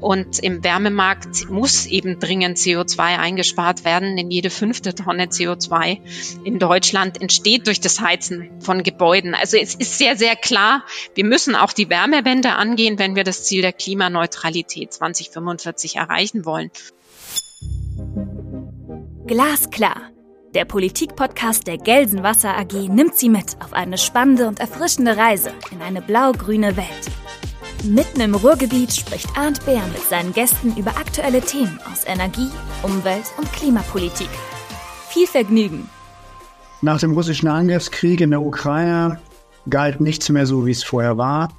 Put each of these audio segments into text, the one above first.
Und im Wärmemarkt muss eben dringend CO2 eingespart werden, denn jede fünfte Tonne CO2 in Deutschland entsteht durch das Heizen von Gebäuden. Also es ist sehr, sehr klar, wir müssen auch die Wärmewende angehen, wenn wir das Ziel der Klimaneutralität 2045 erreichen wollen. Glasklar. Der Politikpodcast der Gelsenwasser AG nimmt Sie mit auf eine spannende und erfrischende Reise in eine blau-grüne Welt. Mitten im Ruhrgebiet spricht Arndt Bär mit seinen Gästen über aktuelle Themen aus Energie, Umwelt und Klimapolitik. Viel Vergnügen! Nach dem russischen Angriffskrieg in der Ukraine galt nichts mehr so, wie es vorher war.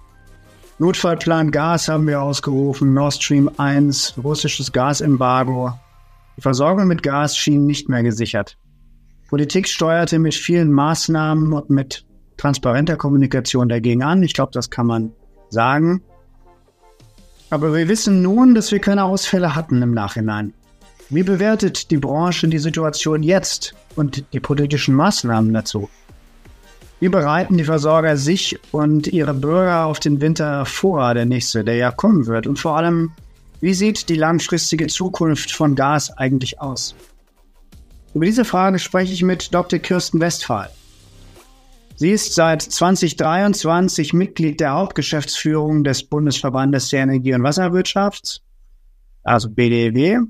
Notfallplan Gas haben wir ausgerufen, Nord Stream 1, russisches Gasembargo. Die Versorgung mit Gas schien nicht mehr gesichert. Politik steuerte mit vielen Maßnahmen und mit transparenter Kommunikation dagegen an. Ich glaube, das kann man sagen. Aber wir wissen nun, dass wir keine Ausfälle hatten im Nachhinein. Wie bewertet die Branche die Situation jetzt und die politischen Maßnahmen dazu? Wie bereiten die Versorger sich und ihre Bürger auf den Winter vor, der nächste, der ja kommen wird? Und vor allem, wie sieht die langfristige Zukunft von Gas eigentlich aus? Über diese Frage spreche ich mit Dr. Kirsten Westphal. Sie ist seit 2023 Mitglied der Hauptgeschäftsführung des Bundesverbandes der Energie- und Wasserwirtschaft, also BDEW.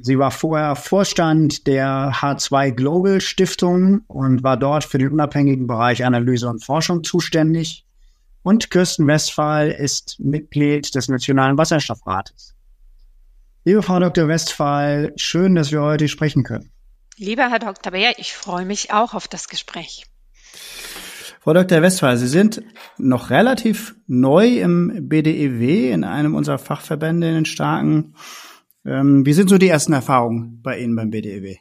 Sie war vorher Vorstand der H2 Global Stiftung und war dort für den unabhängigen Bereich Analyse und Forschung zuständig und Kirsten Westphal ist Mitglied des Nationalen Wasserstoffrates. Liebe Frau Dr. Westphal, schön, dass wir heute sprechen können. Lieber Herr Dr. Beer, ich freue mich auch auf das Gespräch. Frau Dr. Westphal, Sie sind noch relativ neu im BDEW, in einem unserer Fachverbände in den Starken. Ähm, wie sind so die ersten Erfahrungen bei Ihnen beim BDEW?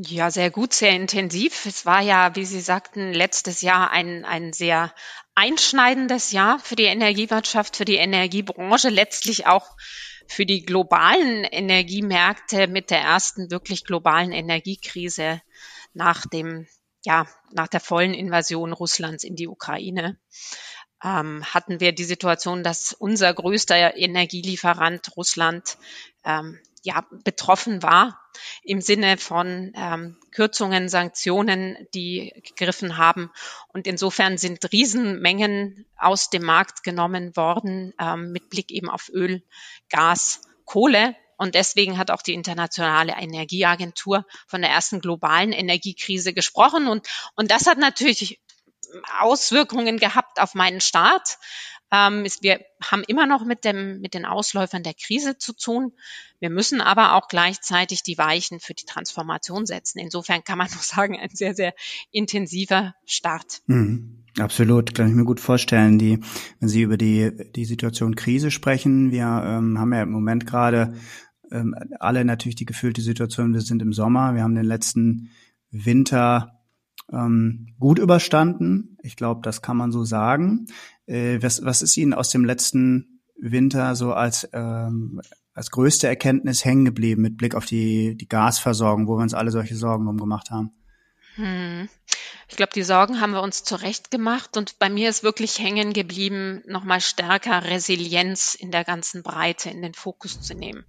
Ja, sehr gut, sehr intensiv. Es war ja, wie Sie sagten, letztes Jahr ein, ein sehr einschneidendes Jahr für die Energiewirtschaft, für die Energiebranche, letztlich auch für die globalen Energiemärkte mit der ersten wirklich globalen Energiekrise nach dem, ja, nach der vollen Invasion Russlands in die Ukraine. Ähm, hatten wir die Situation, dass unser größter Energielieferant Russland ähm, ja, betroffen war im Sinne von ähm, Kürzungen, Sanktionen, die gegriffen haben. Und insofern sind Riesenmengen aus dem Markt genommen worden ähm, mit Blick eben auf Öl, Gas, Kohle. Und deswegen hat auch die Internationale Energieagentur von der ersten globalen Energiekrise gesprochen. Und, und das hat natürlich Auswirkungen gehabt auf meinen Start. Ähm, wir haben immer noch mit, dem, mit den Ausläufern der Krise zu tun. Wir müssen aber auch gleichzeitig die Weichen für die Transformation setzen. Insofern kann man nur sagen, ein sehr, sehr intensiver Start. Mhm. Absolut, kann ich mir gut vorstellen. Die, wenn Sie über die, die Situation Krise sprechen, wir ähm, haben ja im Moment gerade ähm, alle natürlich die gefühlte Situation, wir sind im Sommer, wir haben den letzten Winter ähm, gut überstanden. Ich glaube, das kann man so sagen. Äh, was, was ist Ihnen aus dem letzten Winter so als, ähm, als größte Erkenntnis hängen geblieben mit Blick auf die, die Gasversorgung, wo wir uns alle solche Sorgen drum gemacht haben? Hm. Ich glaube, die Sorgen haben wir uns zurecht gemacht und bei mir ist wirklich hängen geblieben, nochmal stärker Resilienz in der ganzen Breite in den Fokus zu nehmen.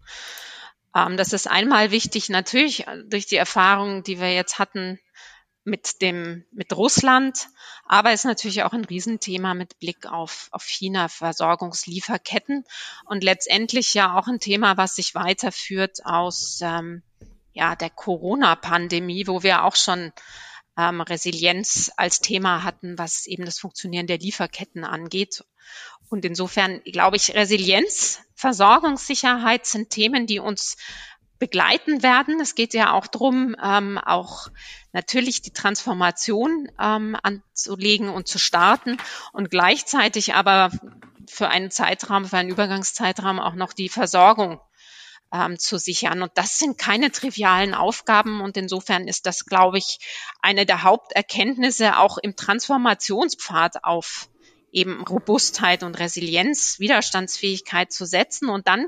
Ähm, das ist einmal wichtig, natürlich äh, durch die Erfahrungen, die wir jetzt hatten mit dem, mit Russland, aber ist natürlich auch ein Riesenthema mit Blick auf, auf China, Versorgungslieferketten und letztendlich ja auch ein Thema, was sich weiterführt aus ähm, ja, der Corona-Pandemie, wo wir auch schon ähm, Resilienz als Thema hatten, was eben das Funktionieren der Lieferketten angeht. Und insofern glaube ich, Resilienz, Versorgungssicherheit sind Themen, die uns begleiten werden. Es geht ja auch darum, ähm, auch natürlich die Transformation ähm, anzulegen und zu starten und gleichzeitig aber für einen Zeitraum, für einen Übergangszeitraum auch noch die Versorgung ähm, zu sichern. Und das sind keine trivialen Aufgaben. Und insofern ist das, glaube ich, eine der Haupterkenntnisse auch im Transformationspfad auf eben Robustheit und Resilienz, Widerstandsfähigkeit zu setzen. Und dann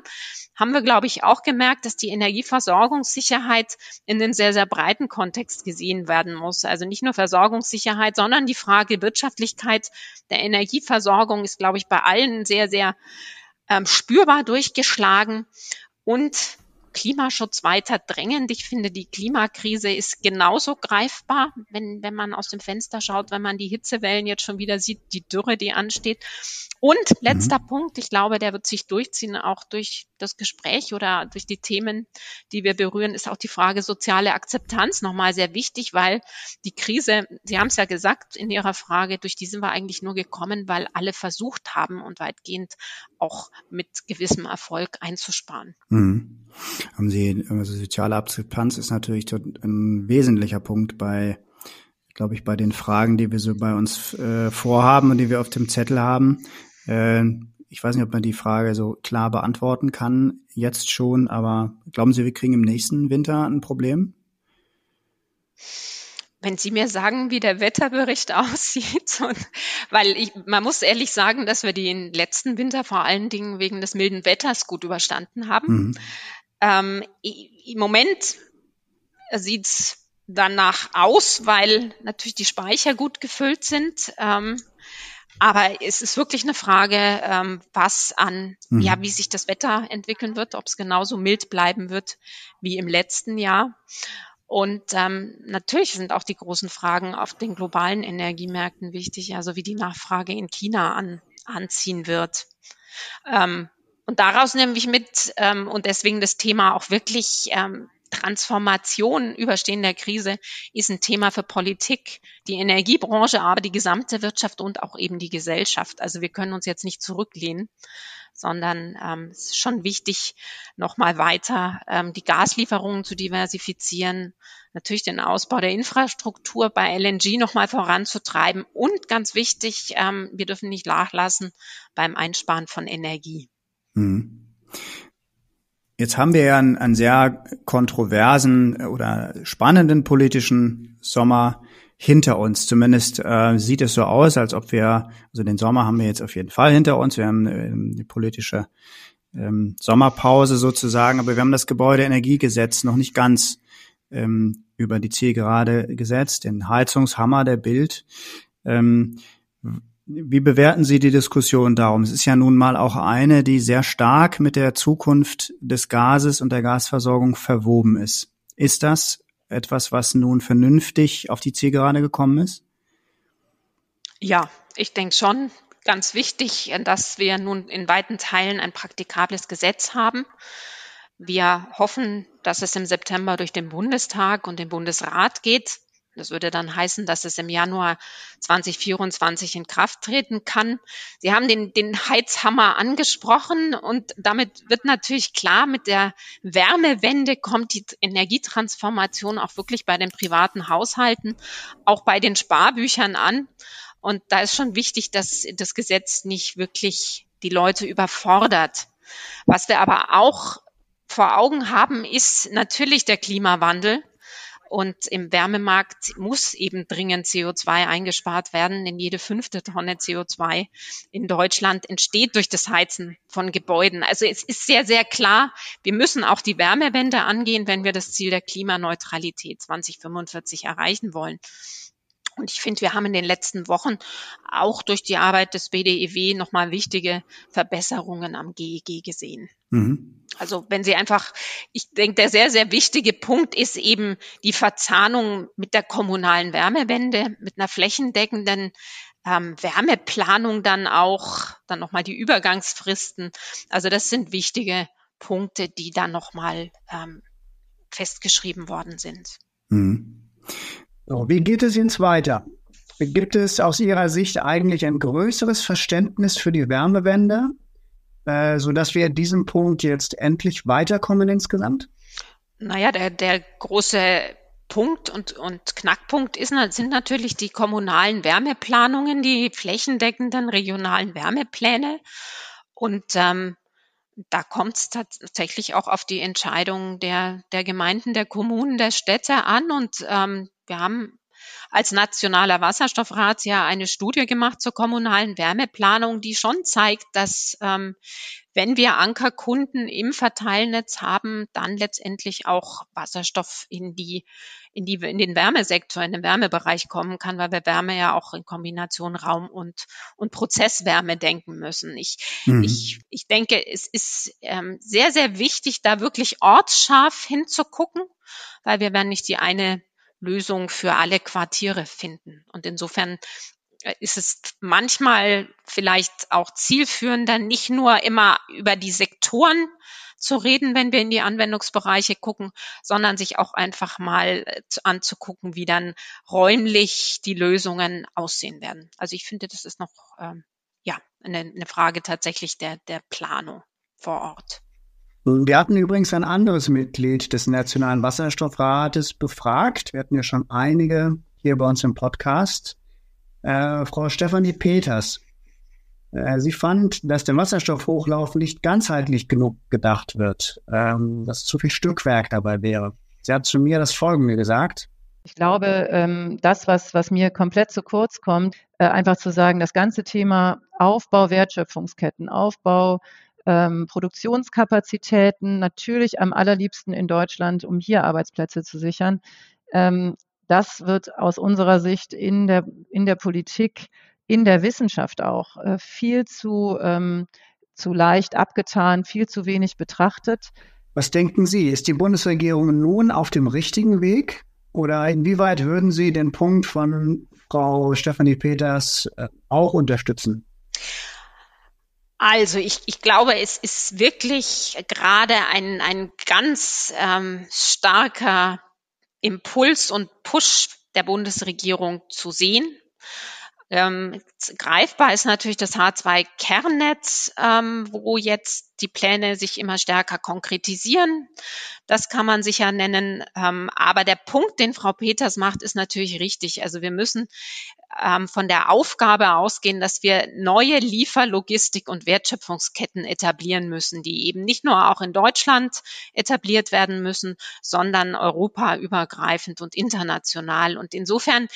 haben wir, glaube ich, auch gemerkt, dass die Energieversorgungssicherheit in den sehr, sehr breiten Kontext gesehen werden muss. Also nicht nur Versorgungssicherheit, sondern die Frage Wirtschaftlichkeit der Energieversorgung ist, glaube ich, bei allen sehr, sehr ähm, spürbar durchgeschlagen und Klimaschutz weiter drängend. Ich finde, die Klimakrise ist genauso greifbar, wenn, wenn man aus dem Fenster schaut, wenn man die Hitzewellen jetzt schon wieder sieht, die Dürre, die ansteht. Und letzter mhm. Punkt, ich glaube, der wird sich durchziehen, auch durch das Gespräch oder durch die Themen, die wir berühren, ist auch die Frage soziale Akzeptanz nochmal sehr wichtig, weil die Krise, Sie haben es ja gesagt in Ihrer Frage, durch die sind wir eigentlich nur gekommen, weil alle versucht haben und weitgehend auch mit gewissem Erfolg einzusparen. Mhm. Haben Sie, also soziale Akzeptanz ist natürlich ein wesentlicher Punkt bei glaube ich, bei den Fragen, die wir so bei uns äh, vorhaben und die wir auf dem Zettel haben. Äh, ich weiß nicht, ob man die Frage so klar beantworten kann, jetzt schon, aber glauben Sie, wir kriegen im nächsten Winter ein Problem? Wenn Sie mir sagen, wie der Wetterbericht aussieht, und, weil ich, man muss ehrlich sagen, dass wir den letzten Winter vor allen Dingen wegen des milden Wetters gut überstanden haben. Mhm. Ähm, Im Moment sieht's danach aus, weil natürlich die Speicher gut gefüllt sind. Ähm, aber es ist wirklich eine Frage, ähm, was an, mhm. ja, wie sich das Wetter entwickeln wird, ob es genauso mild bleiben wird wie im letzten Jahr. Und ähm, natürlich sind auch die großen Fragen auf den globalen Energiemärkten wichtig, also wie die Nachfrage in China an, anziehen wird. Ähm, und daraus nehme ich mit ähm, und deswegen das Thema auch wirklich ähm, Transformation überstehen der Krise ist ein Thema für Politik, die Energiebranche, aber die gesamte Wirtschaft und auch eben die Gesellschaft. Also wir können uns jetzt nicht zurücklehnen, sondern ähm, es ist schon wichtig, nochmal weiter ähm, die Gaslieferungen zu diversifizieren, natürlich den Ausbau der Infrastruktur bei LNG nochmal voranzutreiben und ganz wichtig, ähm, wir dürfen nicht nachlassen beim Einsparen von Energie. Mhm. Jetzt haben wir ja einen, einen sehr kontroversen oder spannenden politischen Sommer hinter uns. Zumindest äh, sieht es so aus, als ob wir, also den Sommer haben wir jetzt auf jeden Fall hinter uns. Wir haben ähm, die politische ähm, Sommerpause sozusagen, aber wir haben das Gebäudeenergiegesetz noch nicht ganz ähm, über die Zielgerade gesetzt, den Heizungshammer der Bild. Ähm, wie bewerten Sie die Diskussion darum? Es ist ja nun mal auch eine, die sehr stark mit der Zukunft des Gases und der Gasversorgung verwoben ist. Ist das etwas, was nun vernünftig auf die Zielgerade gekommen ist? Ja, ich denke schon. Ganz wichtig, dass wir nun in weiten Teilen ein praktikables Gesetz haben. Wir hoffen, dass es im September durch den Bundestag und den Bundesrat geht. Das würde dann heißen, dass es im Januar 2024 in Kraft treten kann. Sie haben den, den Heizhammer angesprochen und damit wird natürlich klar, mit der Wärmewende kommt die Energietransformation auch wirklich bei den privaten Haushalten, auch bei den Sparbüchern an. Und da ist schon wichtig, dass das Gesetz nicht wirklich die Leute überfordert. Was wir aber auch vor Augen haben, ist natürlich der Klimawandel. Und im Wärmemarkt muss eben dringend CO2 eingespart werden, denn jede fünfte Tonne CO2 in Deutschland entsteht durch das Heizen von Gebäuden. Also es ist sehr, sehr klar, wir müssen auch die Wärmewende angehen, wenn wir das Ziel der Klimaneutralität 2045 erreichen wollen. Und ich finde, wir haben in den letzten Wochen auch durch die Arbeit des BDEW nochmal wichtige Verbesserungen am GEG gesehen. Mhm. Also wenn Sie einfach, ich denke, der sehr, sehr wichtige Punkt ist eben die Verzahnung mit der kommunalen Wärmewende, mit einer flächendeckenden ähm, Wärmeplanung dann auch, dann nochmal die Übergangsfristen. Also das sind wichtige Punkte, die dann nochmal ähm, festgeschrieben worden sind. Mhm. So, wie geht es jetzt weiter? Gibt es aus Ihrer Sicht eigentlich ein größeres Verständnis für die Wärmewende, äh, sodass wir diesem Punkt jetzt endlich weiterkommen insgesamt? Naja, der, der große Punkt und, und Knackpunkt ist, sind natürlich die kommunalen Wärmeplanungen, die flächendeckenden regionalen Wärmepläne. Und ähm, da kommt es tatsächlich auch auf die Entscheidung der, der Gemeinden, der Kommunen, der Städte an. Und ähm, wir haben als Nationaler Wasserstoffrat ja eine Studie gemacht zur kommunalen Wärmeplanung, die schon zeigt, dass ähm, wenn wir Ankerkunden im Verteilnetz haben, dann letztendlich auch Wasserstoff in die in die in den Wärmesektor, in den Wärmebereich kommen kann, weil wir Wärme ja auch in Kombination Raum und und Prozesswärme denken müssen. Ich mhm. ich ich denke, es ist ähm, sehr sehr wichtig, da wirklich ortsscharf hinzugucken, weil wir werden nicht die eine Lösung für alle Quartiere finden. Und insofern äh, ist es manchmal vielleicht auch zielführender, nicht nur immer über die Sektoren zu reden, wenn wir in die Anwendungsbereiche gucken, sondern sich auch einfach mal äh, anzugucken, wie dann räumlich die Lösungen aussehen werden. Also ich finde, das ist noch ähm, ja eine, eine Frage tatsächlich der, der Planung vor Ort. Wir hatten übrigens ein anderes Mitglied des Nationalen Wasserstoffrates befragt. Wir hatten ja schon einige hier bei uns im Podcast. Äh, Frau Stefanie Peters. Äh, sie fand, dass der Wasserstoffhochlauf nicht ganzheitlich genug gedacht wird, ähm, dass zu viel Stückwerk dabei wäre. Sie hat zu mir das Folgende gesagt. Ich glaube, ähm, das, was, was mir komplett zu kurz kommt, äh, einfach zu sagen, das ganze Thema Aufbau Wertschöpfungsketten, Aufbau ähm, Produktionskapazitäten, natürlich am allerliebsten in Deutschland, um hier Arbeitsplätze zu sichern. Das wird aus unserer Sicht in der, in der Politik, in der Wissenschaft auch äh, viel zu, ähm, zu leicht abgetan, viel zu wenig betrachtet. Was denken Sie? Ist die Bundesregierung nun auf dem richtigen Weg? Oder inwieweit würden Sie den Punkt von Frau Stefanie Peters äh, auch unterstützen? Also ich, ich glaube, es ist wirklich gerade ein, ein ganz ähm, starker Impuls und Push der Bundesregierung zu sehen. Ähm, greifbar ist natürlich das H2-Kernnetz, ähm, wo jetzt die Pläne sich immer stärker konkretisieren. Das kann man sicher nennen. Ähm, aber der Punkt, den Frau Peters macht, ist natürlich richtig. Also wir müssen ähm, von der Aufgabe ausgehen, dass wir neue Lieferlogistik und Wertschöpfungsketten etablieren müssen, die eben nicht nur auch in Deutschland etabliert werden müssen, sondern europaübergreifend und international. Und insofern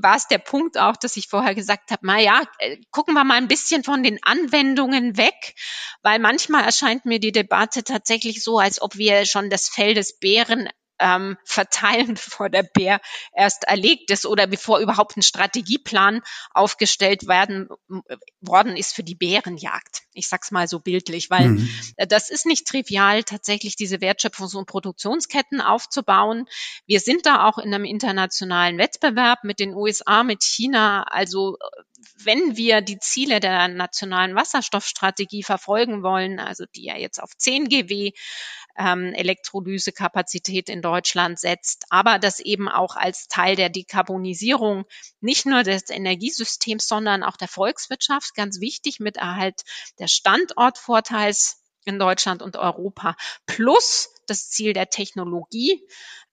war es der Punkt auch, dass ich vorher gesagt habe, na ja, äh, gucken wir mal ein bisschen von den Anwendungen weg, weil manchmal erscheint mir die Debatte tatsächlich so, als ob wir schon das Fell des Bären ähm, verteilen, bevor der Bär erst erlegt ist oder bevor überhaupt ein Strategieplan aufgestellt werden worden ist für die Bärenjagd. Ich sag's mal so bildlich, weil mhm. das ist nicht trivial, tatsächlich diese Wertschöpfungs- und Produktionsketten aufzubauen. Wir sind da auch in einem internationalen Wettbewerb mit den USA, mit China. Also wenn wir die Ziele der nationalen Wasserstoffstrategie verfolgen wollen, also die ja jetzt auf 10 GW ähm, Elektrolysekapazität in Deutschland setzt, aber das eben auch als Teil der Dekarbonisierung nicht nur des Energiesystems, sondern auch der Volkswirtschaft ganz wichtig mit Erhalt des Standortvorteils in Deutschland und Europa plus das Ziel der Technologie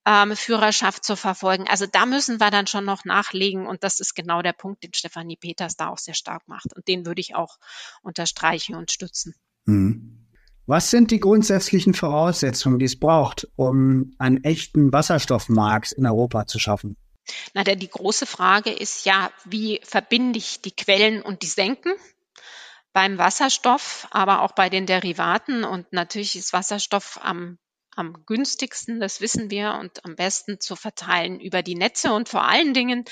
ähm, Führerschaft zu verfolgen. Also da müssen wir dann schon noch nachlegen und das ist genau der Punkt, den Stefanie Peters da auch sehr stark macht und den würde ich auch unterstreichen und stützen. Mhm. Was sind die grundsätzlichen Voraussetzungen, die es braucht, um einen echten Wasserstoffmarkt in Europa zu schaffen? Na, der, die große Frage ist ja, wie verbinde ich die Quellen und die Senken? Beim Wasserstoff, aber auch bei den Derivaten und natürlich ist Wasserstoff am am günstigsten, das wissen wir, und am besten zu verteilen über die Netze. Und vor allen Dingen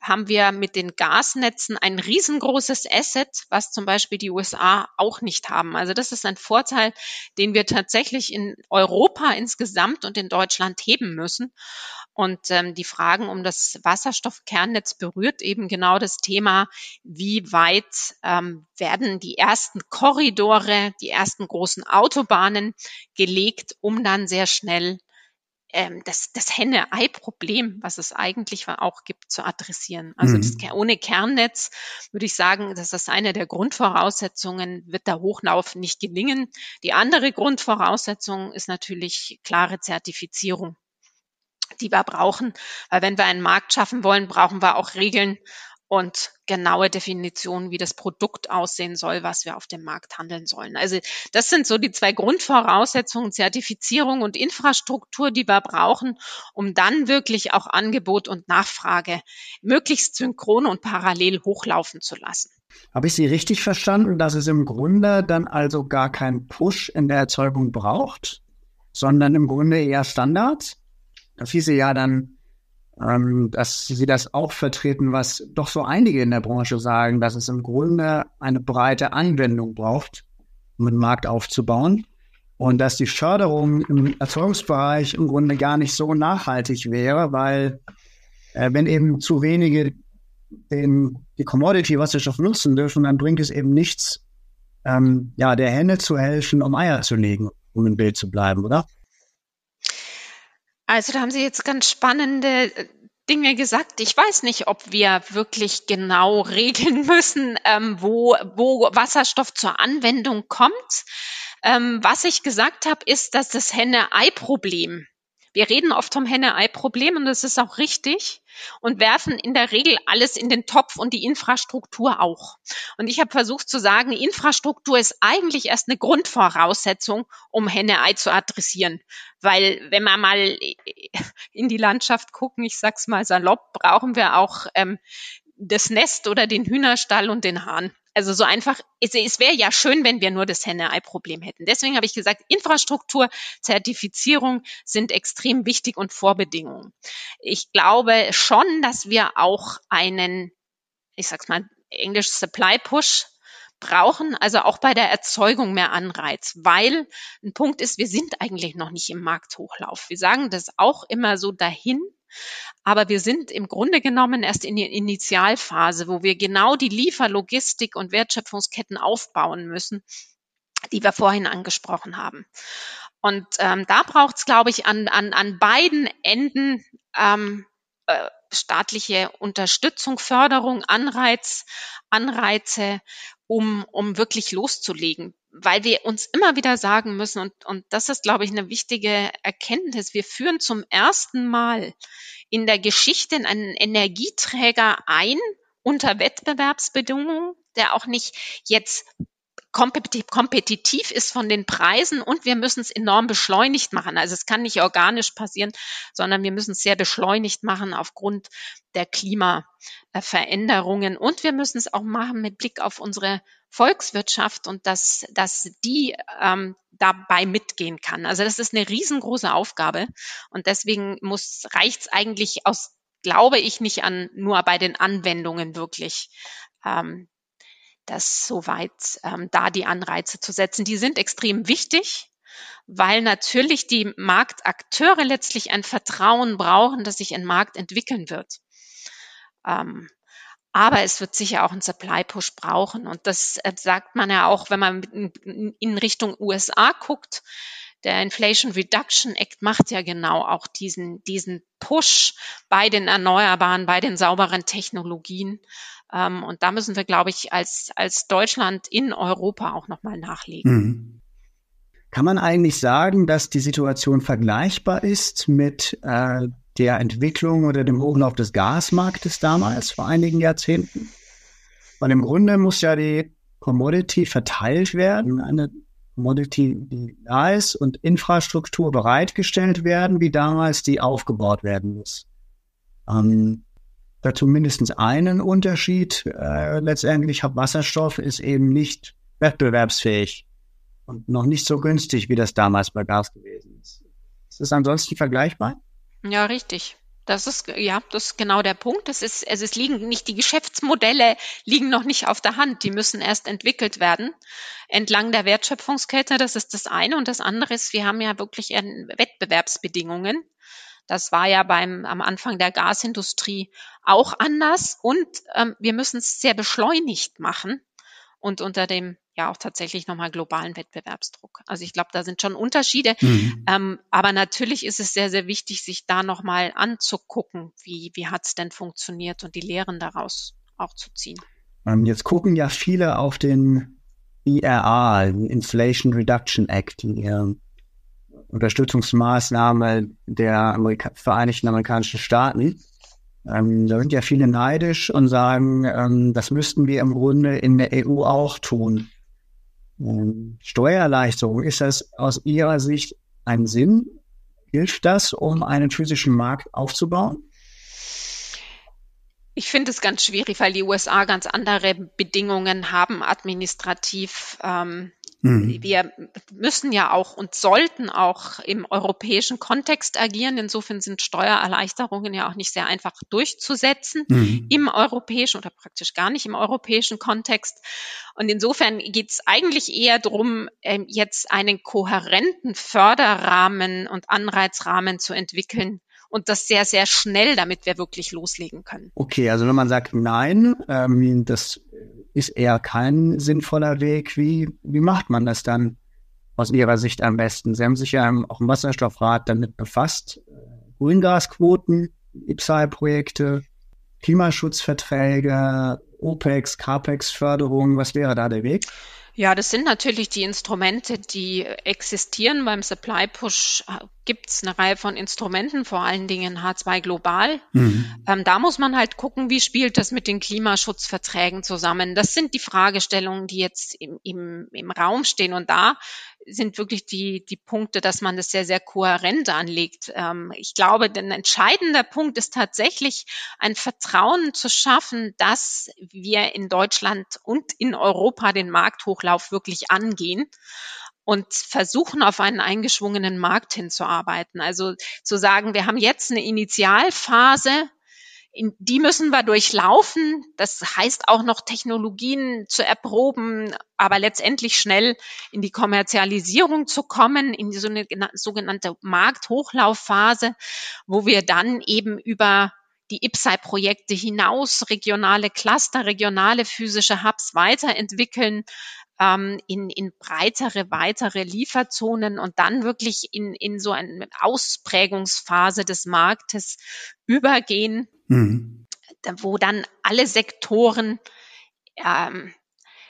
haben wir mit den Gasnetzen ein riesengroßes Asset, was zum Beispiel die USA auch nicht haben. Also das ist ein Vorteil, den wir tatsächlich in Europa insgesamt und in Deutschland heben müssen. Und ähm, die Fragen um das Wasserstoffkernnetz berührt eben genau das Thema, wie weit ähm, werden die ersten Korridore, die ersten großen Autobahnen gelegt, um dann sehr schnell ähm, das, das Henne-Ei-Problem, was es eigentlich auch gibt, zu adressieren. Also mhm. das, ohne Kernnetz würde ich sagen, dass das eine der Grundvoraussetzungen, wird der Hochlauf nicht gelingen. Die andere Grundvoraussetzung ist natürlich klare Zertifizierung die wir brauchen. Weil wenn wir einen Markt schaffen wollen, brauchen wir auch Regeln und genaue Definitionen, wie das Produkt aussehen soll, was wir auf dem Markt handeln sollen. Also das sind so die zwei Grundvoraussetzungen, Zertifizierung und Infrastruktur, die wir brauchen, um dann wirklich auch Angebot und Nachfrage möglichst synchron und parallel hochlaufen zu lassen. Habe ich Sie richtig verstanden, dass es im Grunde dann also gar keinen Push in der Erzeugung braucht, sondern im Grunde eher Standards? Das hieße ja dann ähm, dass sie das auch vertreten, was doch so einige in der Branche sagen, dass es im Grunde eine breite Anwendung braucht, um einen Markt aufzubauen und dass die Förderung im Erzeugungsbereich im Grunde gar nicht so nachhaltig wäre, weil äh, wenn eben zu wenige den, die Commodity-Wasserstoff nutzen dürfen, dann bringt es eben nichts, ähm, ja, der Henne zu helfen, um Eier zu legen, um im Bild zu bleiben, oder? Also da haben Sie jetzt ganz spannende äh, Dinge gesagt. Ich weiß nicht, ob wir wirklich genau regeln müssen, ähm, wo, wo Wasserstoff zur Anwendung kommt. Ähm, was ich gesagt habe, ist, dass das Henne-Ei-Problem wir reden oft vom Henne-Ei-Problem und das ist auch richtig und werfen in der Regel alles in den Topf und die Infrastruktur auch. Und ich habe versucht zu sagen, Infrastruktur ist eigentlich erst eine Grundvoraussetzung, um Henne-Ei zu adressieren. Weil wenn wir mal in die Landschaft gucken, ich sag's mal salopp, brauchen wir auch ähm, das Nest oder den Hühnerstall und den Hahn. Also so einfach, es, es wäre ja schön, wenn wir nur das Henne-Ei-Problem hätten. Deswegen habe ich gesagt, Infrastruktur, Zertifizierung sind extrem wichtig und Vorbedingungen. Ich glaube schon, dass wir auch einen, ich sag's mal, Englisch Supply Push brauchen, also auch bei der Erzeugung mehr Anreiz, weil ein Punkt ist, wir sind eigentlich noch nicht im Markthochlauf. Wir sagen das auch immer so dahin, aber wir sind im Grunde genommen erst in der Initialphase, wo wir genau die Lieferlogistik und Wertschöpfungsketten aufbauen müssen, die wir vorhin angesprochen haben. Und ähm, da braucht es, glaube ich, an, an, an beiden Enden ähm, äh, staatliche Unterstützung, Förderung, Anreiz, Anreize, um, um wirklich loszulegen. Weil wir uns immer wieder sagen müssen, und, und das ist, glaube ich, eine wichtige Erkenntnis, wir führen zum ersten Mal in der Geschichte einen Energieträger ein unter Wettbewerbsbedingungen, der auch nicht jetzt kompetitiv ist von den Preisen und wir müssen es enorm beschleunigt machen. Also es kann nicht organisch passieren, sondern wir müssen es sehr beschleunigt machen aufgrund der Klimaveränderungen und wir müssen es auch machen mit Blick auf unsere Volkswirtschaft und dass, dass die ähm, dabei mitgehen kann. Also das ist eine riesengroße Aufgabe und deswegen muss reicht es eigentlich aus glaube ich nicht an nur bei den Anwendungen wirklich ähm, das soweit ähm, da die Anreize zu setzen. Die sind extrem wichtig, weil natürlich die Marktakteure letztlich ein Vertrauen brauchen, dass sich ein Markt entwickeln wird. Ähm, aber es wird sicher auch einen Supply-Push brauchen. Und das äh, sagt man ja auch, wenn man in Richtung USA guckt. Der Inflation Reduction Act macht ja genau auch diesen, diesen Push bei den Erneuerbaren, bei den sauberen Technologien. Ähm, und da müssen wir, glaube ich, als, als Deutschland in Europa auch nochmal nachlegen. Mhm. Kann man eigentlich sagen, dass die Situation vergleichbar ist mit äh, der Entwicklung oder dem Hochlauf des Gasmarktes damals vor einigen Jahrzehnten? Weil im Grunde muss ja die Commodity verteilt werden, eine Commodity, die da ist und Infrastruktur bereitgestellt werden, wie damals die aufgebaut werden muss. Ähm, dazu mindestens einen Unterschied. Äh, letztendlich hat Wasserstoff ist eben nicht wettbewerbsfähig und noch nicht so günstig, wie das damals bei Gas gewesen ist. Ist das ansonsten vergleichbar? Ja, richtig. Das ist, ja, das ist genau der Punkt. Es ist, es liegen nicht, die Geschäftsmodelle liegen noch nicht auf der Hand. Die müssen erst entwickelt werden entlang der Wertschöpfungskette. Das ist das eine. Und das andere ist, wir haben ja wirklich Wettbewerbsbedingungen. Das war ja beim, am Anfang der Gasindustrie auch anders und ähm, wir müssen es sehr beschleunigt machen und unter dem ja auch tatsächlich nochmal globalen Wettbewerbsdruck. Also ich glaube, da sind schon Unterschiede, mhm. ähm, aber natürlich ist es sehr, sehr wichtig, sich da nochmal anzugucken, wie, wie hat es denn funktioniert und die Lehren daraus auch zu ziehen. Ähm, jetzt gucken ja viele auf den IRA, Inflation Reduction Act, die Unterstützungsmaßnahme der Amerika Vereinigten Amerikanischen Staaten. Ähm, da sind ja viele neidisch und sagen, ähm, das müssten wir im Grunde in der EU auch tun. Ähm, Steuererleichterung, ist das aus Ihrer Sicht ein Sinn? Hilft das, um einen physischen Markt aufzubauen? Ich finde es ganz schwierig, weil die USA ganz andere Bedingungen haben administrativ. Ähm, Mhm. Wir müssen ja auch und sollten auch im europäischen Kontext agieren. Insofern sind Steuererleichterungen ja auch nicht sehr einfach durchzusetzen mhm. im europäischen oder praktisch gar nicht im europäischen Kontext. Und insofern geht es eigentlich eher darum, ähm, jetzt einen kohärenten Förderrahmen und Anreizrahmen zu entwickeln, und das sehr, sehr schnell, damit wir wirklich loslegen können. Okay, also wenn man sagt nein, ähm, das ist eher kein sinnvoller Weg. Wie, wie macht man das dann aus Ihrer Sicht am besten? Sie haben sich ja auch im Wasserstoffrat damit befasst. Grüngasquoten, IPSAI-Projekte, Klimaschutzverträge, OPEX, CAPEX-Förderung, was wäre da der Weg? Ja, das sind natürlich die Instrumente, die existieren. Beim Supply Push gibt es eine Reihe von Instrumenten, vor allen Dingen H2 global. Mhm. Ähm, da muss man halt gucken, wie spielt das mit den Klimaschutzverträgen zusammen. Das sind die Fragestellungen, die jetzt im, im, im Raum stehen. Und da sind wirklich die, die Punkte, dass man das sehr, sehr kohärent anlegt. Ähm, ich glaube, ein entscheidender Punkt ist tatsächlich ein Vertrauen zu schaffen, dass wir in Deutschland und in Europa den Markthochlauf wirklich angehen und versuchen, auf einen eingeschwungenen Markt hinzuarbeiten. Also zu sagen, wir haben jetzt eine Initialphase, in die müssen wir durchlaufen. Das heißt auch noch Technologien zu erproben, aber letztendlich schnell in die Kommerzialisierung zu kommen, in so eine sogenannte Markthochlaufphase, wo wir dann eben über die IPSAI-Projekte hinaus regionale Cluster, regionale physische Hubs weiterentwickeln, ähm, in, in breitere, weitere Lieferzonen und dann wirklich in, in so eine Ausprägungsphase des Marktes übergehen, mhm. wo dann alle Sektoren ähm,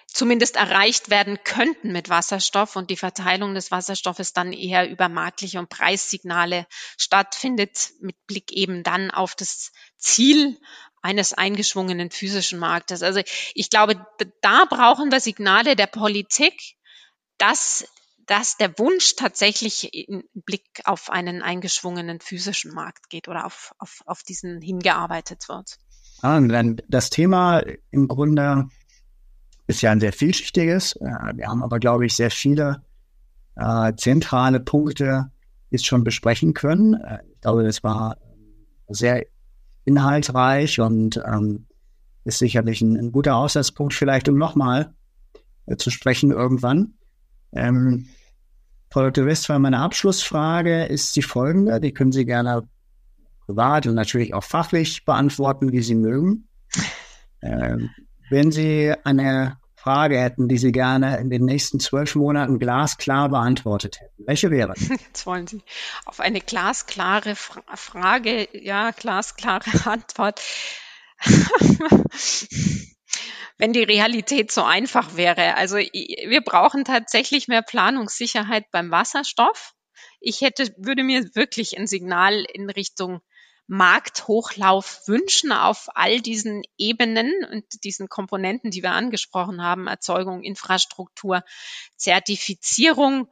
zumindest erreicht werden könnten mit Wasserstoff und die Verteilung des Wasserstoffes dann eher über marktliche und Preissignale stattfindet, mit Blick eben dann auf das Ziel eines eingeschwungenen physischen Marktes. Also ich glaube, da brauchen wir Signale der Politik, dass dass der Wunsch tatsächlich in Blick auf einen eingeschwungenen physischen Markt geht oder auf, auf, auf diesen hingearbeitet wird. Ah, das Thema im Grunde ist ja ein sehr vielschichtiges. Wir haben aber, glaube ich, sehr viele äh, zentrale Punkte jetzt schon besprechen können. Äh, ich glaube, das war sehr inhaltsreich und ähm, ist sicherlich ein, ein, guter Aussatzpunkt, vielleicht um nochmal äh, zu sprechen irgendwann. Ähm, Frau Dr. Meine Abschlussfrage ist die folgende. Die können Sie gerne privat und natürlich auch fachlich beantworten, wie Sie mögen. Ähm, wenn Sie eine Frage hätten, die Sie gerne in den nächsten zwölf Monaten glasklar beantwortet hätten, welche wäre? Jetzt wollen Sie auf eine glasklare Fra Frage, ja, glasklare Antwort. wenn die Realität so einfach wäre. Also wir brauchen tatsächlich mehr Planungssicherheit beim Wasserstoff. Ich hätte, würde mir wirklich ein Signal in Richtung Markthochlauf wünschen auf all diesen Ebenen und diesen Komponenten, die wir angesprochen haben, Erzeugung, Infrastruktur, Zertifizierung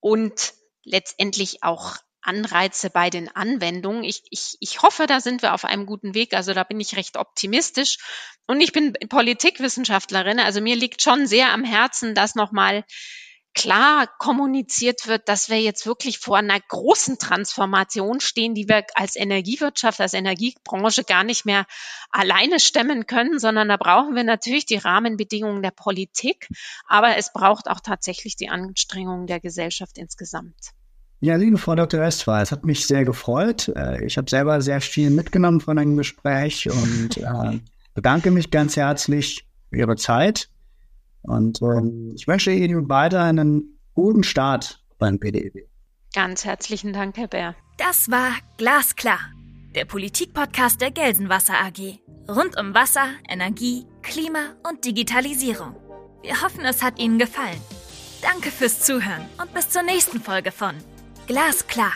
und letztendlich auch Anreize bei den Anwendungen. Ich, ich, ich hoffe, da sind wir auf einem guten Weg. Also da bin ich recht optimistisch. Und ich bin Politikwissenschaftlerin. Also mir liegt schon sehr am Herzen, dass nochmal klar kommuniziert wird, dass wir jetzt wirklich vor einer großen Transformation stehen, die wir als Energiewirtschaft, als Energiebranche gar nicht mehr alleine stemmen können, sondern da brauchen wir natürlich die Rahmenbedingungen der Politik, aber es braucht auch tatsächlich die Anstrengungen der Gesellschaft insgesamt. Ja, liebe Frau Dr. Westphal, es hat mich sehr gefreut. Äh, ich habe selber sehr viel mitgenommen von einem Gespräch und äh, bedanke mich ganz herzlich für Ihre Zeit. Und ähm, ich wünsche Ihnen weiter einen guten Start beim PDEW. Ganz herzlichen Dank, Herr Bär. Das war Glasklar, der Politikpodcast der Gelsenwasser AG. Rund um Wasser, Energie, Klima und Digitalisierung. Wir hoffen, es hat Ihnen gefallen. Danke fürs Zuhören und bis zur nächsten Folge von Glasklar.